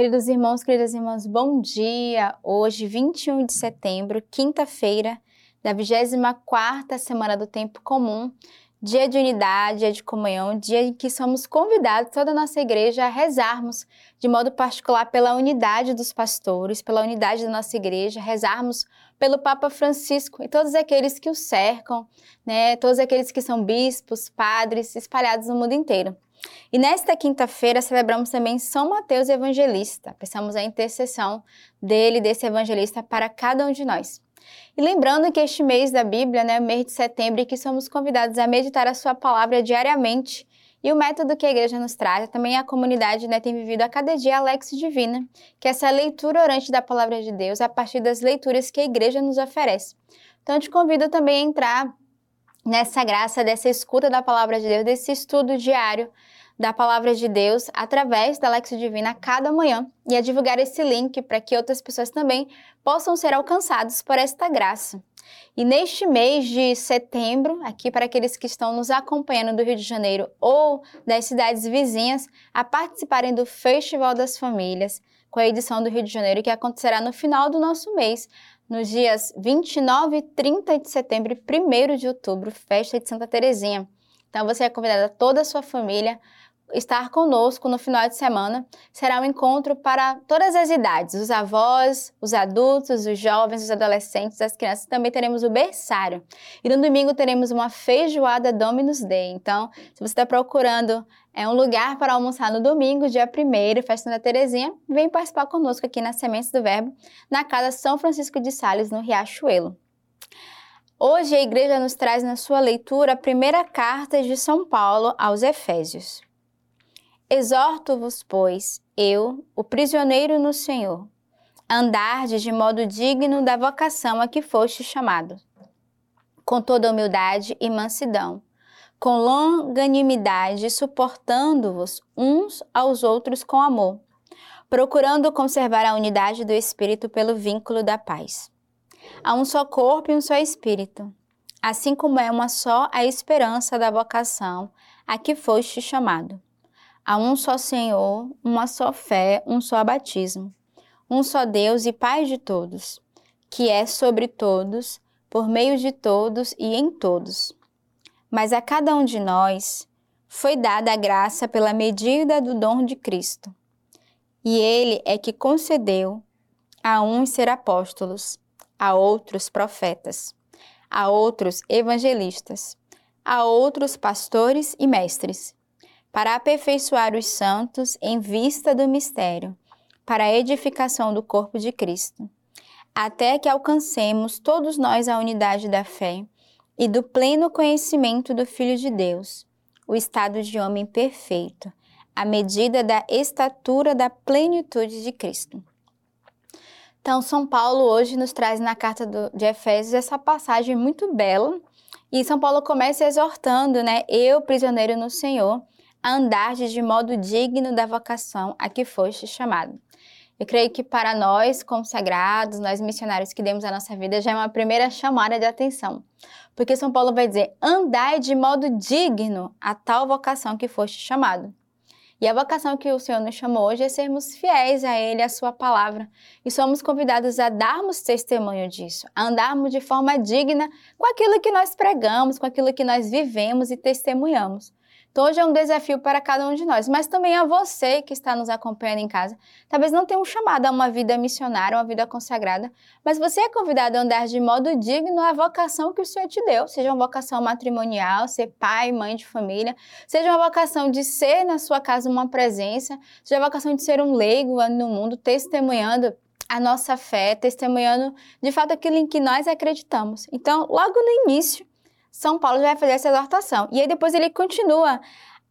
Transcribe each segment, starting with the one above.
Queridos irmãos, queridas irmãs, bom dia! Hoje, 21 de setembro, quinta-feira da 24ª semana do tempo comum, dia de unidade, dia de comunhão, dia em que somos convidados, toda a nossa igreja, a rezarmos de modo particular pela unidade dos pastores, pela unidade da nossa igreja, rezarmos pelo Papa Francisco e todos aqueles que o cercam, né, todos aqueles que são bispos, padres, espalhados no mundo inteiro. E nesta quinta-feira celebramos também São Mateus Evangelista. Pensamos a intercessão dele, desse evangelista, para cada um de nós. E lembrando que este mês da Bíblia, né, mês de setembro, que somos convidados a meditar a sua palavra diariamente. E o método que a igreja nos traz, também a comunidade né, tem vivido a cada dia a Lex Divina, que é essa leitura orante da palavra de Deus a partir das leituras que a igreja nos oferece. Então, te convido também a entrar nessa graça dessa escuta da palavra de Deus, desse estudo diário da palavra de Deus através da Lexo Divina cada manhã e a divulgar esse link para que outras pessoas também possam ser alcançados por esta graça. E neste mês de setembro, aqui para aqueles que estão nos acompanhando do Rio de Janeiro ou das cidades vizinhas, a participarem do Festival das Famílias, com a edição do Rio de Janeiro, que acontecerá no final do nosso mês, nos dias 29 e 30 de setembro e 1 de outubro, festa de Santa Terezinha. Então você é convidada toda a sua família estar conosco no final de semana. Será um encontro para todas as idades, os avós, os adultos, os jovens, os adolescentes, as crianças. Também teremos o berçário. E no domingo teremos uma feijoada Dominus Day. Então, se você está procurando é um lugar para almoçar no domingo, dia 1 festa da Terezinha, vem participar conosco aqui na Sementes do Verbo, na Casa São Francisco de Sales, no Riachuelo. Hoje a igreja nos traz na sua leitura a primeira carta de São Paulo aos Efésios. Exorto-vos, pois, eu, o prisioneiro no Senhor, a andardes de modo digno da vocação a que foste chamado, com toda humildade e mansidão, com longanimidade, suportando-vos uns aos outros com amor, procurando conservar a unidade do Espírito pelo vínculo da paz. Há um só corpo e um só Espírito, assim como é uma só a esperança da vocação a que foste chamado Há um só Senhor, uma só fé, um só batismo, um só Deus e Pai de todos, que é sobre todos, por meio de todos e em todos. Mas a cada um de nós foi dada a graça pela medida do dom de Cristo. E Ele é que concedeu a uns ser apóstolos, a outros profetas, a outros evangelistas, a outros pastores e mestres para aperfeiçoar os santos em vista do mistério, para a edificação do corpo de Cristo, até que alcancemos todos nós a unidade da fé e do pleno conhecimento do Filho de Deus, o estado de homem perfeito, à medida da estatura da plenitude de Cristo. Então, São Paulo hoje nos traz na carta do, de Efésios essa passagem muito bela. E São Paulo começa exortando, né? Eu, prisioneiro no Senhor, a andardes de modo digno da vocação a que foste chamado. Eu creio que para nós, consagrados, nós missionários que demos a nossa vida, já é uma primeira chamada de atenção. Porque São Paulo vai dizer: andai de modo digno a tal vocação que foste chamado. E a vocação que o Senhor nos chamou hoje é sermos fiéis a Ele, a Sua palavra. E somos convidados a darmos testemunho disso, a andarmos de forma digna com aquilo que nós pregamos, com aquilo que nós vivemos e testemunhamos. Então, hoje é um desafio para cada um de nós, mas também a você que está nos acompanhando em casa. Talvez não tenha um chamado a uma vida missionária, uma vida consagrada, mas você é convidado a andar de modo digno à vocação que o Senhor te deu, seja uma vocação matrimonial, ser pai, mãe de família, seja uma vocação de ser na sua casa uma presença, seja a vocação de ser um leigo no mundo, testemunhando a nossa fé, testemunhando de fato aquilo em que nós acreditamos. Então, logo no início, são Paulo vai fazer essa exortação. E aí depois ele continua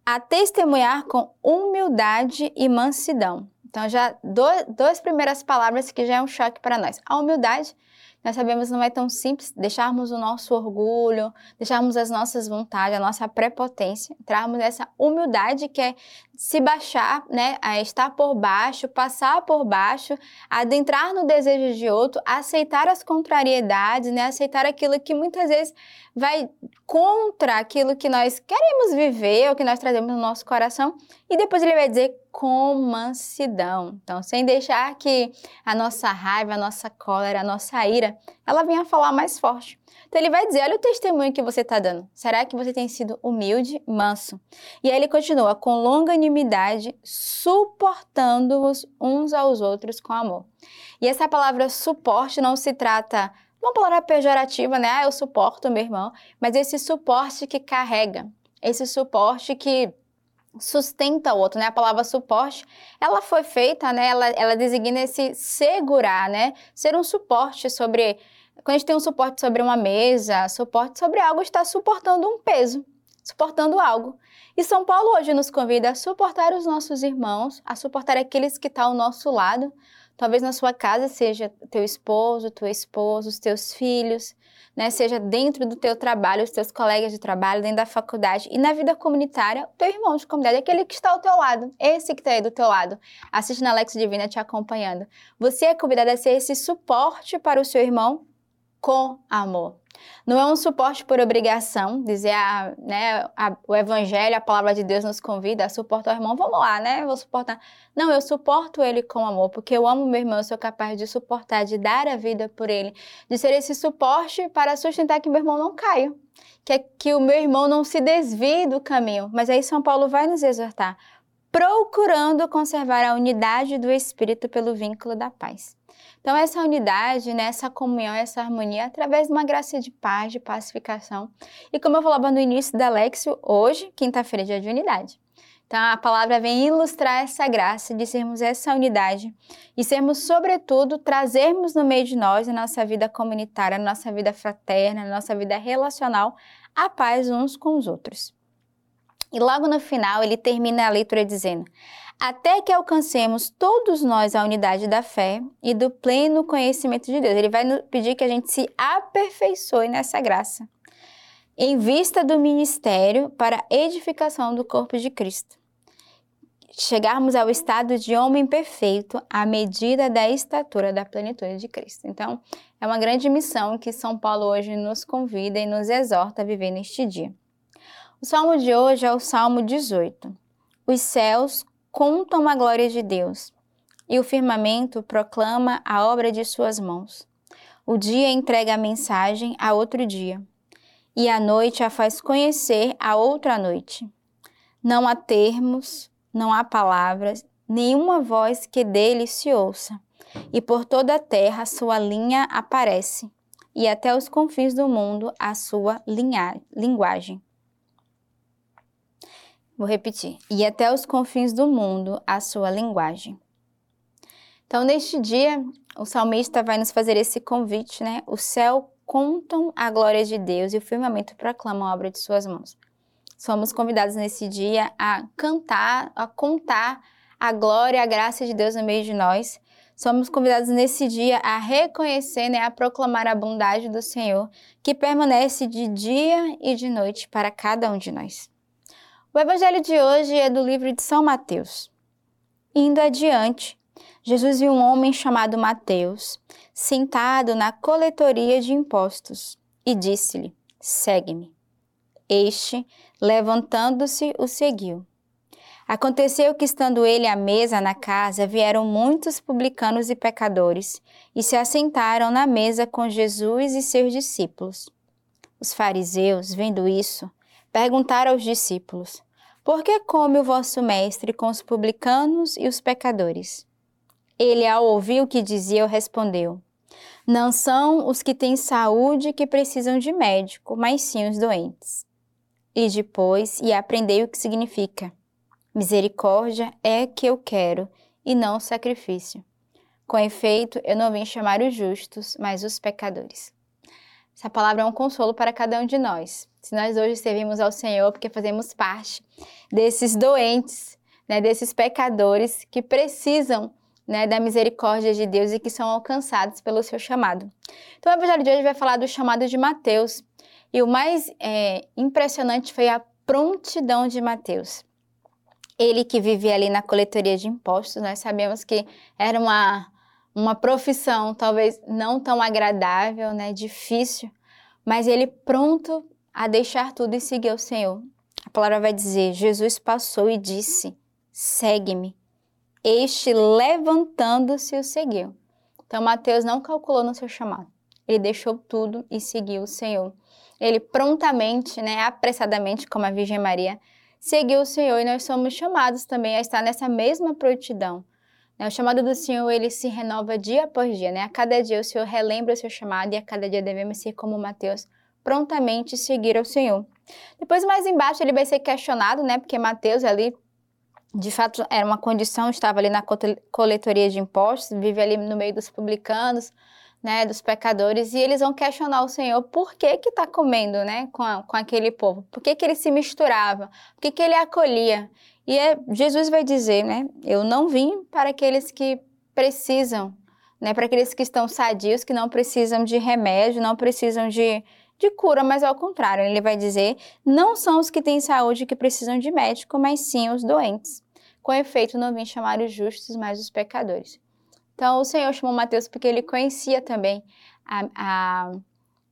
a testemunhar com humildade e mansidão. Então, já duas primeiras palavras que já é um choque para nós. A humildade, nós sabemos não é tão simples deixarmos o nosso orgulho, deixarmos as nossas vontades, a nossa prepotência, entrarmos nessa humildade que é se baixar, né, a estar por baixo, passar por baixo, adentrar no desejo de outro, aceitar as contrariedades, né, aceitar aquilo que muitas vezes vai contra aquilo que nós queremos viver, ou que nós trazemos no nosso coração, e depois ele vai dizer com mansidão. Então, sem deixar que a nossa raiva, a nossa cólera, a nossa ira, ela venha falar mais forte. Então ele vai dizer: olha o testemunho que você está dando. Será que você tem sido humilde, manso? E aí ele continua: com longanimidade, suportando-os uns aos outros com amor. E essa palavra suporte não se trata uma palavra pejorativa, né? Ah, eu suporto meu irmão, mas esse suporte que carrega, esse suporte que sustenta o outro, né? A palavra suporte, ela foi feita, né? Ela, ela designa esse segurar, né? Ser um suporte sobre quando a gente tem um suporte sobre uma mesa, suporte sobre algo, está suportando um peso, suportando algo. E São Paulo hoje nos convida a suportar os nossos irmãos, a suportar aqueles que estão ao nosso lado. Talvez na sua casa seja teu esposo, tua esposa, os teus filhos, né? Seja dentro do teu trabalho, os teus colegas de trabalho, dentro da faculdade e na vida comunitária, o teu irmão de comunidade, aquele que está ao teu lado, esse que está aí do teu lado, assistindo a Alex Divina te acompanhando. Você é convidado a ser esse suporte para o seu irmão com amor. Não é um suporte por obrigação, dizer a, né, a, o evangelho, a palavra de Deus nos convida a suportar o irmão, vamos lá, né? Vou suportar. Não, eu suporto ele com amor, porque eu amo meu irmão, eu sou capaz de suportar, de dar a vida por ele, de ser esse suporte para sustentar que meu irmão não caia, que, é que o meu irmão não se desvie do caminho. Mas aí São Paulo vai nos exortar, procurando conservar a unidade do espírito pelo vínculo da paz. Então, essa unidade, né, essa comunhão, essa harmonia, através de uma graça de paz, de pacificação. E como eu falava no início da Lexio, hoje, quinta-feira, é dia de unidade. Então, a palavra vem ilustrar essa graça de sermos essa unidade e sermos, sobretudo, trazermos no meio de nós, na nossa vida comunitária, na nossa vida fraterna, na nossa vida relacional, a paz uns com os outros. E logo no final, ele termina a leitura dizendo: até que alcancemos todos nós a unidade da fé e do pleno conhecimento de Deus. Ele vai pedir que a gente se aperfeiçoe nessa graça, em vista do ministério para edificação do corpo de Cristo. Chegarmos ao estado de homem perfeito à medida da estatura da plenitude de Cristo. Então, é uma grande missão que São Paulo hoje nos convida e nos exorta a viver neste dia. O salmo de hoje é o Salmo 18. Os céus contam a glória de Deus, e o firmamento proclama a obra de suas mãos. O dia entrega a mensagem a outro dia, e a noite a faz conhecer a outra noite. Não há termos, não há palavras, nenhuma voz que dele se ouça, e por toda a terra sua linha aparece, e até os confins do mundo a sua linha, linguagem. Vou repetir. E até os confins do mundo a sua linguagem. Então, neste dia, o salmista vai nos fazer esse convite, né? O céu contam a glória de Deus e o firmamento proclama a obra de suas mãos. Somos convidados nesse dia a cantar, a contar a glória, a graça de Deus no meio de nós. Somos convidados nesse dia a reconhecer, né, a proclamar a bondade do Senhor, que permanece de dia e de noite para cada um de nós. O evangelho de hoje é do livro de São Mateus. Indo adiante, Jesus viu um homem chamado Mateus, sentado na coletoria de impostos, e disse-lhe: Segue-me. Este, levantando-se, o seguiu. Aconteceu que, estando ele à mesa na casa, vieram muitos publicanos e pecadores e se assentaram na mesa com Jesus e seus discípulos. Os fariseus, vendo isso, perguntaram aos discípulos: Por que come o vosso mestre com os publicanos e os pecadores? Ele, ao ouvir o que dizia, respondeu: Não são os que têm saúde que precisam de médico, mas sim os doentes. E depois, e aprendei o que significa. Misericórdia é que eu quero, e não sacrifício. Com efeito, eu não vim chamar os justos, mas os pecadores. Essa palavra é um consolo para cada um de nós. Se nós hoje servimos ao Senhor porque fazemos parte desses doentes, né, desses pecadores que precisam né, da misericórdia de Deus e que são alcançados pelo seu chamado. Então, o evangelho de hoje vai falar do chamado de Mateus. E o mais é, impressionante foi a prontidão de Mateus. Ele que vivia ali na coletoria de impostos, nós sabemos que era uma, uma profissão talvez não tão agradável, né, difícil, mas ele pronto a deixar tudo e seguir o Senhor. A palavra vai dizer: Jesus passou e disse: segue-me. Este, levantando-se, o seguiu. Então, Mateus não calculou no seu chamado. Ele deixou tudo e seguiu o Senhor. Ele prontamente, né, apressadamente, como a Virgem Maria, seguiu o Senhor e nós somos chamados também a estar nessa mesma prontidão. Né? O chamado do Senhor, ele se renova dia após dia, né? A cada dia o Senhor relembra o seu chamado e a cada dia devemos ser como Mateus, prontamente seguir ao Senhor. Depois, mais embaixo, ele vai ser questionado, né? Porque Mateus ali de fato era uma condição, estava ali na coletoria de impostos, vive ali no meio dos publicanos, né, dos pecadores, e eles vão questionar o Senhor por que que está comendo, né, com, a, com aquele povo, por que que ele se misturava, por que que ele acolhia, e é, Jesus vai dizer, né, eu não vim para aqueles que precisam, né, para aqueles que estão sadios, que não precisam de remédio, não precisam de, de cura, mas ao contrário, ele vai dizer: não são os que têm saúde que precisam de médico, mas sim os doentes. Com efeito, não vim chamar os justos, mas os pecadores. Então, o Senhor chamou Mateus porque ele conhecia também, a, a,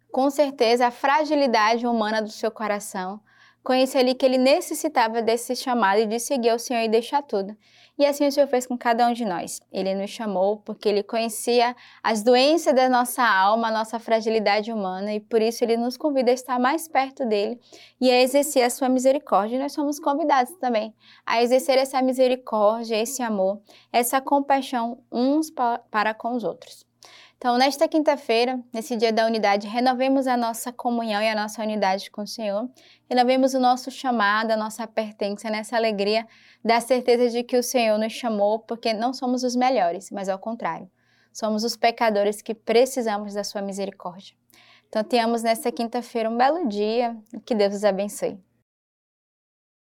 com certeza, a fragilidade humana do seu coração, conhecia ali que ele necessitava desse chamado de seguir ao Senhor e deixar tudo. E assim o Senhor fez com cada um de nós. Ele nos chamou porque ele conhecia as doenças da nossa alma, a nossa fragilidade humana, e por isso ele nos convida a estar mais perto dele e a exercer a sua misericórdia. E nós somos convidados também a exercer essa misericórdia, esse amor, essa compaixão uns para com os outros. Então, nesta quinta-feira, nesse dia da unidade, renovemos a nossa comunhão e a nossa unidade com o Senhor. Renovemos o nosso chamado, a nossa pertença nessa alegria da certeza de que o Senhor nos chamou porque não somos os melhores, mas ao contrário, somos os pecadores que precisamos da sua misericórdia. Então, tenhamos nesta quinta-feira um belo dia que Deus os abençoe.